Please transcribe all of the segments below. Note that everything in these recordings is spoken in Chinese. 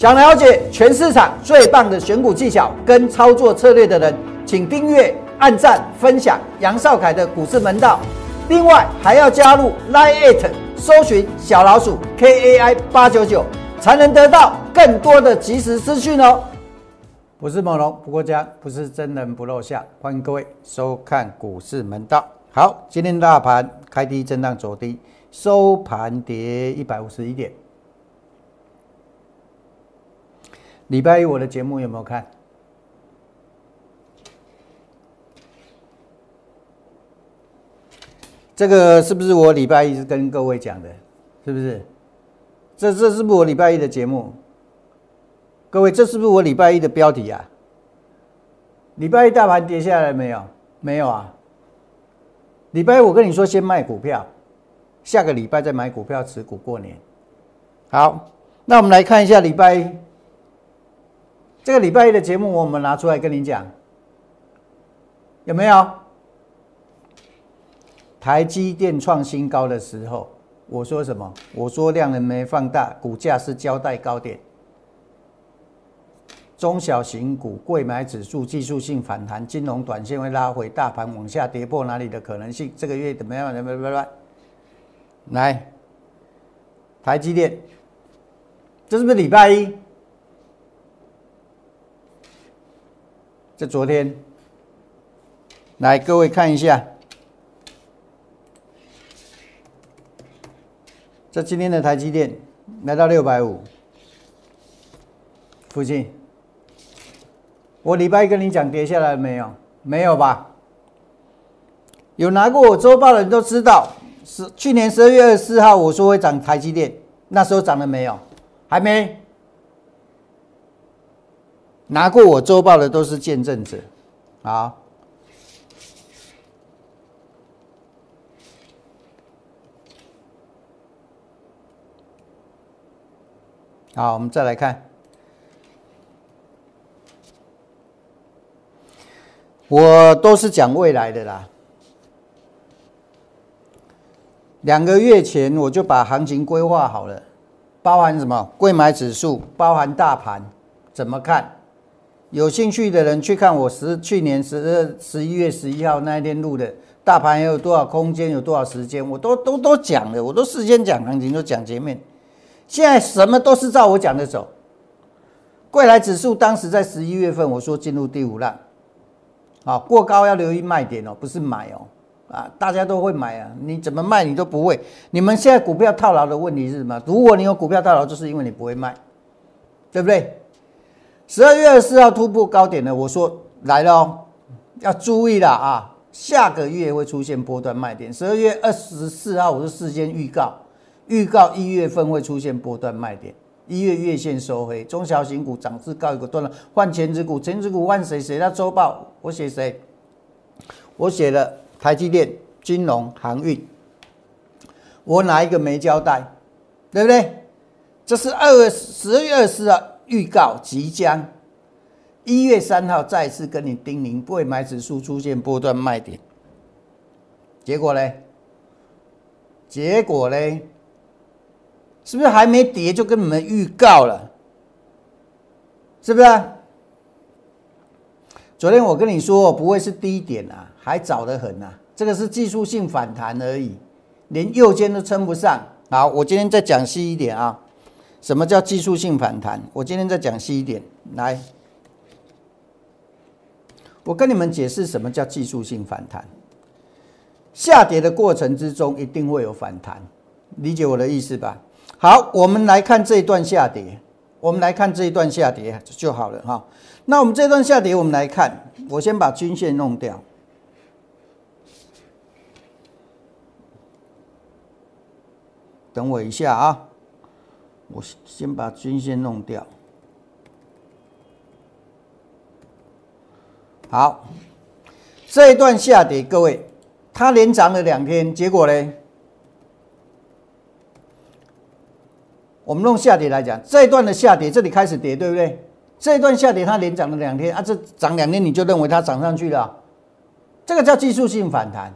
想了解全市场最棒的选股技巧跟操作策略的人，请订阅、按赞、分享杨少凯的股市门道。另外还要加入 Line It，搜寻小老鼠 KAI 八九九，才能得到更多的即时资讯哦。我是猛龙，不过家不是真人不露相，欢迎各位收看股市门道。好，今天大盘开低震荡走低，收盘跌一百五十一点。礼拜一我的节目有没有看？这个是不是我礼拜一是跟各位讲的？是不是？这这是不是我礼拜一的节目？各位，这是不是我礼拜一的标题啊？礼拜一大盘跌下来没有？没有啊。礼拜一我跟你说先卖股票，下个礼拜再买股票持股过年。好，那我们来看一下礼拜一。这个礼拜一的节目，我们拿出来跟你讲，有没有？台积电创新高的时候，我说什么？我说量能没放大，股价是交代高点。中小型股贵买指数技术性反弹，金融短线会拉回，大盘往下跌破哪里的可能性？这个月怎么样？来来来，来，台积电，这是不是礼拜一？这昨天，来各位看一下，这今天的台积电来到六百五附近。我礼拜一跟你讲跌下来没有？没有吧？有拿过我周报的人都知道，是去年十二月二十四号我说会涨台积电，那时候涨了没有？还没。拿过我周报的都是见证者，好，好，我们再来看，我都是讲未来的啦。两个月前我就把行情规划好了，包含什么？贵买指数，包含大盘，怎么看？有兴趣的人去看我十去年十二十一月十一号那一天录的，大盘有多少空间，有多少时间，我都都都讲了，我都事先讲行情，都讲前面。现在什么都是照我讲的走。贵来指数当时在十一月份我说进入第五浪，啊，过高要留意卖点哦，不是买哦，啊，大家都会买啊，你怎么卖你都不会。你们现在股票套牢的问题是什么？如果你有股票套牢，就是因为你不会卖，对不对？十二月二十四号突破高点呢，我说来了哦，要注意了啊！下个月会出现波段卖点。十二月二十四号我是事先预告，预告一月份会出现波段卖点。一月月线收黑，中小型股涨至高一个段落，换前值股，前值股换谁？谁？那周报我写谁？我写了台积电、金融、航运。我哪一个没交代？对不对？这是二十二月二十四号。预告即将一月三号再次跟你叮咛，不会买指数出现波段卖点。结果呢？结果呢？是不是还没跌就跟你们预告了？是不是？昨天我跟你说不会是低点啊，还早得很呐。这个是技术性反弹而已，连右肩都撑不上。好，我今天再讲细一点啊。什么叫技术性反弹？我今天再讲细一点，来，我跟你们解释什么叫技术性反弹。下跌的过程之中一定会有反弹，理解我的意思吧？好，我们来看这一段下跌，我们来看这一段下跌就好了哈。那我们这段下跌，我们来看，我先把均线弄掉，等我一下啊。我先把均线弄掉。好，这一段下跌，各位，它连涨了两天，结果呢？我们用下跌来讲，这一段的下跌，这里开始跌，对不对？这一段下跌，它连涨了两天啊，这涨两天你就认为它涨上去了，这个叫技术性反弹。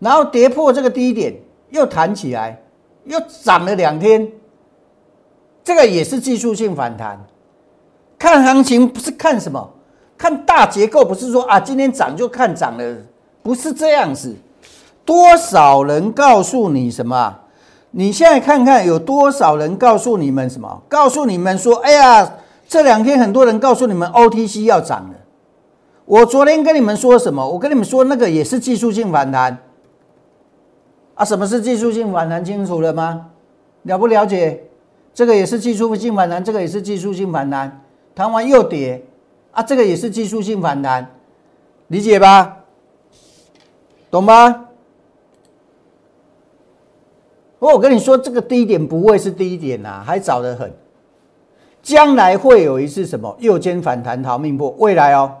然后跌破这个低点，又弹起来，又涨了两天。这个也是技术性反弹，看行情不是看什么，看大结构，不是说啊今天涨就看涨了，不是这样子。多少人告诉你什么？你现在看看有多少人告诉你们什么？告诉你们说，哎呀，这两天很多人告诉你们 OTC 要涨了。我昨天跟你们说什么？我跟你们说那个也是技术性反弹啊。什么是技术性反弹？清楚了吗？了不了解？这个也是技术性反弹，这个也是技术性反弹，弹完又跌啊，这个也是技术性反弹，理解吧？懂吗？我我跟你说，这个低点不会是低点呐，还早得很。将来会有一次什么右肩反弹逃命波，未来哦，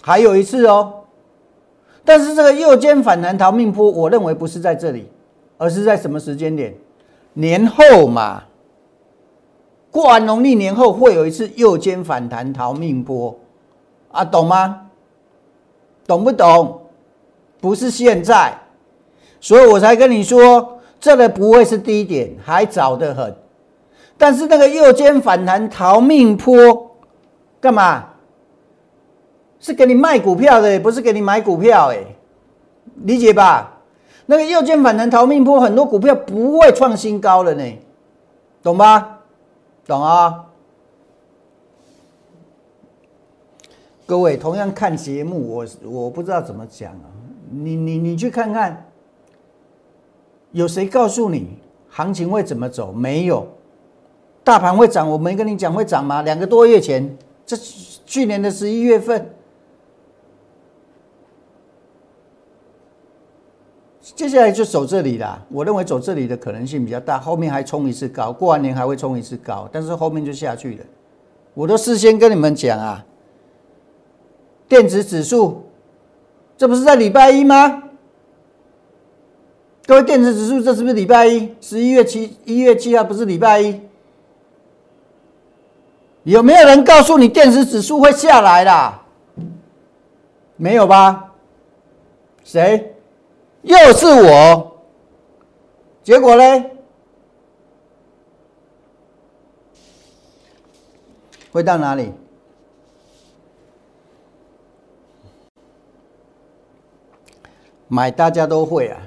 还有一次哦。但是这个右肩反弹逃命波，我认为不是在这里，而是在什么时间点？年后嘛。过完农历年后会有一次右肩反弹逃命波，啊，懂吗？懂不懂？不是现在，所以我才跟你说。这个不会是低点，还早得很。但是那个右肩反弹逃命坡，干嘛？是给你卖股票的，不是给你买股票，哎，理解吧？那个右肩反弹逃命坡，很多股票不会创新高了呢，懂吧？懂啊？各位，同样看节目，我我不知道怎么讲啊，你你你去看看。有谁告诉你行情会怎么走？没有，大盘会涨，我没跟你讲会涨吗？两个多月前，这去年的十一月份，接下来就走这里啦。我认为走这里的可能性比较大，后面还冲一次高，过完年还会冲一次高，但是后面就下去了。我都事先跟你们讲啊，电子指数，这不是在礼拜一吗？各位，电子指数这是不是礼拜一？十一月七一月七号不是礼拜一？有没有人告诉你电子指数会下来啦？没有吧？谁？又是我。结果呢？会到哪里？买大家都会啊。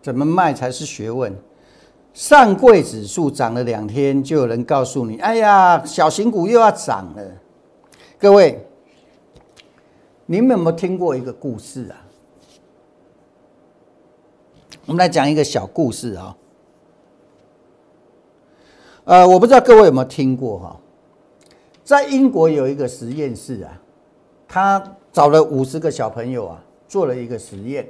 怎么卖才是学问？上柜指数涨了两天，就有人告诉你：“哎呀，小型股又要涨了。”各位，你们有没有听过一个故事啊？我们来讲一个小故事啊。呃，我不知道各位有没有听过哈，在英国有一个实验室啊，他找了五十个小朋友啊，做了一个实验，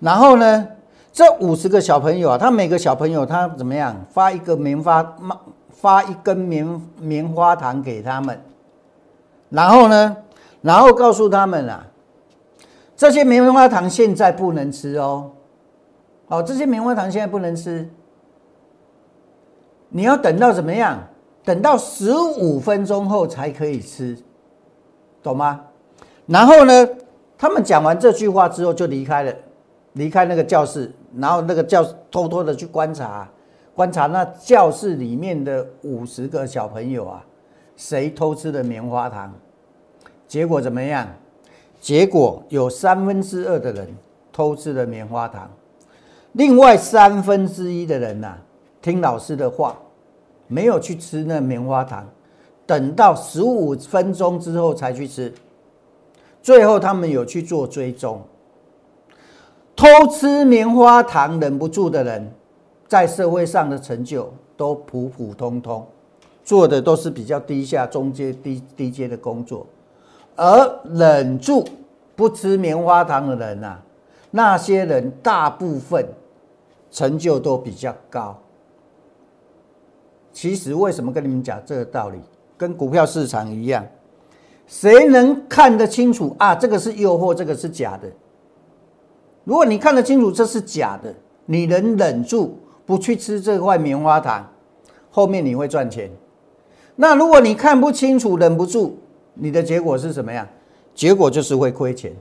然后呢？这五十个小朋友啊，他每个小朋友他怎么样？发一个棉花，发一根棉棉花糖给他们，然后呢，然后告诉他们啊，这些棉花糖现在不能吃哦，哦，这些棉花糖现在不能吃，你要等到怎么样？等到十五分钟后才可以吃，懂吗？然后呢，他们讲完这句话之后就离开了，离开那个教室。然后那个教偷偷的去观察，观察那教室里面的五十个小朋友啊，谁偷吃的棉花糖？结果怎么样？结果有三分之二的人偷吃了棉花糖，另外三分之一的人呐，听老师的话，没有去吃那棉花糖，等到十五分钟之后才去吃。最后他们有去做追踪。偷吃棉花糖忍不住的人，在社会上的成就都普普通通，做的都是比较低下、中阶、低低阶的工作，而忍住不吃棉花糖的人呐，那些人大部分成就都比较高。其实为什么跟你们讲这个道理？跟股票市场一样，谁能看得清楚啊？这个是诱惑，这个是假的。如果你看得清楚这是假的，你能忍住不去吃这块棉花糖，后面你会赚钱。那如果你看不清楚，忍不住，你的结果是什么样？结果就是会亏钱。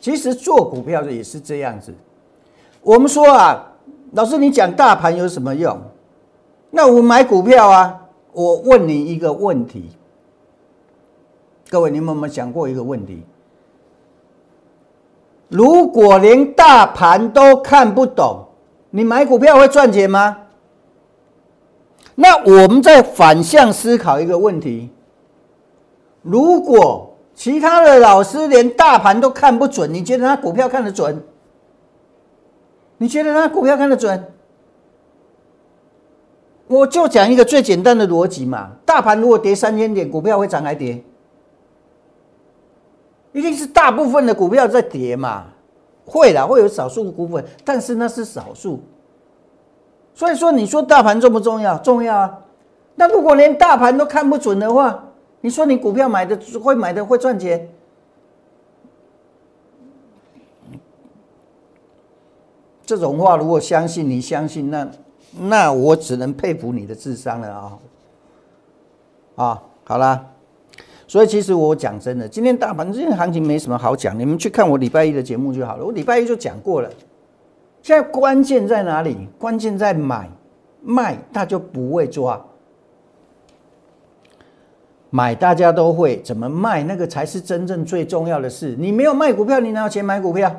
其实做股票的也是这样子。我们说啊，老师你讲大盘有什么用？那我买股票啊，我问你一个问题，各位，你们有没有想过一个问题？如果连大盘都看不懂，你买股票会赚钱吗？那我们再反向思考一个问题：如果其他的老师连大盘都看不准，你觉得他股票看得准？你觉得他股票看得准？我就讲一个最简单的逻辑嘛，大盘如果跌三千点，股票会涨还跌？一定是大部分的股票在跌嘛？会啦，会有少数股份，但是那是少数。所以说，你说大盘重不重要？重要啊。那如果连大盘都看不准的话，你说你股票买的会买的会赚钱？这种话如果相信，你相信那？那我只能佩服你的智商了啊！啊，好啦，所以其实我讲真的，今天大盘今天行情没什么好讲，你们去看我礼拜一的节目就好了。我礼拜一就讲过了。现在关键在哪里？关键在买卖，他就不会抓。买大家都会，怎么卖那个才是真正最重要的事。你没有卖股票，你哪有钱买股票？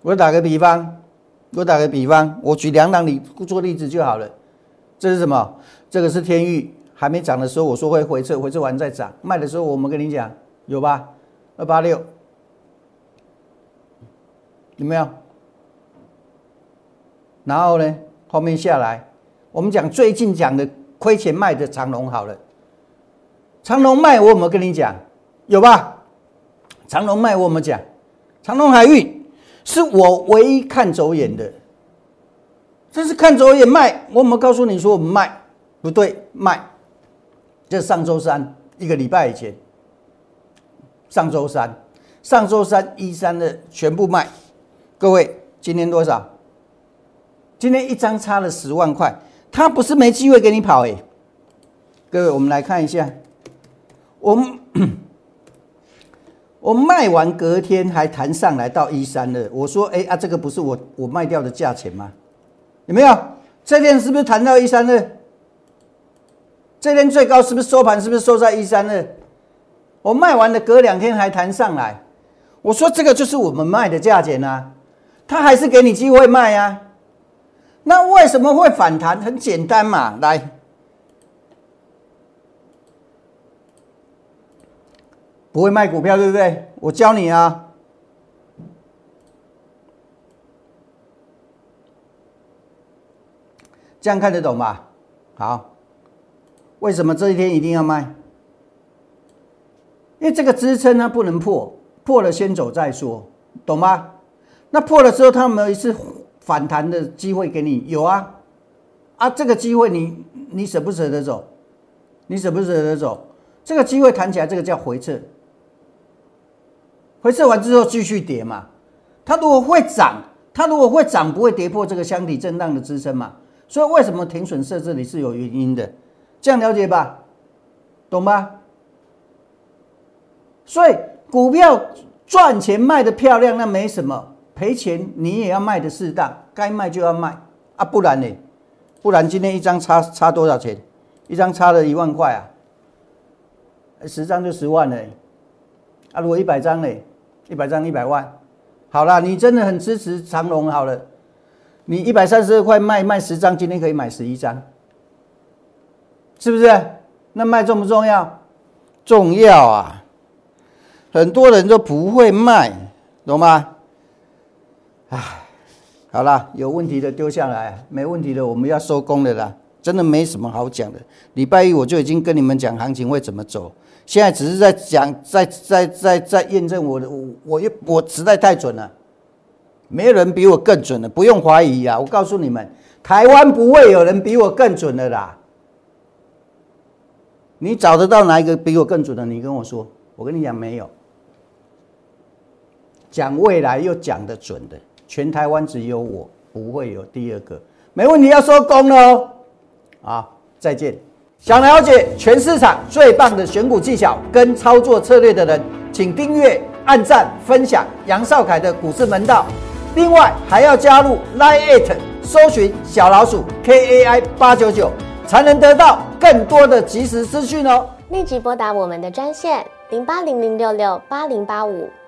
我打个比方。我打个比方，我举两档例做例子就好了。这是什么？这个是天域，还没涨的时候我说会回撤，回撤完再涨。卖的时候我们跟你讲有吧？二八六有没有？然后呢，后面下来，我们讲最近讲的亏钱卖的长龙好了。长龙卖我有没有跟你讲？有吧？长龙卖我们讲？长龙海运。是我唯一看走眼的，这是看走眼卖。我有没有告诉你说我们卖不对卖？这上周三一个礼拜以前，上周三，上周三一三的全部卖。各位，今天多少？今天一张差了十万块，他不是没机会给你跑哎。各位，我们来看一下，我们。我卖完隔天还弹上来到一三二，我说：“哎啊，这个不是我我卖掉的价钱吗？有没有？这天是不是弹到一三二？这天最高是不是收盘？是不是收在一三二？我卖完的隔两天还弹上来，我说这个就是我们卖的价钱啊，他还是给你机会卖呀。那为什么会反弹？很简单嘛，来。”不会卖股票，对不对？我教你啊，这样看得懂吧？好，为什么这一天一定要卖？因为这个支撑它不能破，破了先走再说，懂吗？那破了之后，它有没有一次反弹的机会给你？有啊，啊，这个机会你你舍不舍得走？你舍不舍得走？这个机会弹起来，这个叫回撤。回撤完之后继续跌嘛？它如果会涨，它如果会涨，不会跌破这个箱体震荡的支撑嘛？所以为什么停损设这里是有原因的？这样了解吧？懂吧？所以股票赚钱卖的漂亮那没什么，赔钱你也要卖的适当，该卖就要卖啊，不然呢？不然今天一张差差多少钱？一张差了一万块啊，十张就十万了啊，如果一百张呢？一百张一百万，好了，你真的很支持长隆好了，你一百三十二块卖卖十张，今天可以买十一张，是不是？那卖重不重要？重要啊！很多人都不会卖，懂吗？唉，好了，有问题的丢下来，没问题的我们要收工了啦，真的没什么好讲的。礼拜一我就已经跟你们讲行情会怎么走。现在只是在讲，在在在在验证我的，我我我实在太准了，没有人比我更准了，不用怀疑啊！我告诉你们，台湾不会有人比我更准的啦。你找得到哪一个比我更准的？你跟我说，我跟你讲没有。讲未来又讲得准的，全台湾只有我，不会有第二个。没问题，要收工了啊！再见。想了解全市场最棒的选股技巧跟操作策略的人，请订阅、按赞、分享杨少凯的股市门道。另外还要加入 Line 搜寻小老鼠 K A I 八九九。才能得到更多的及时资讯哦。立即拨打我们的专线零八零零六六八零八五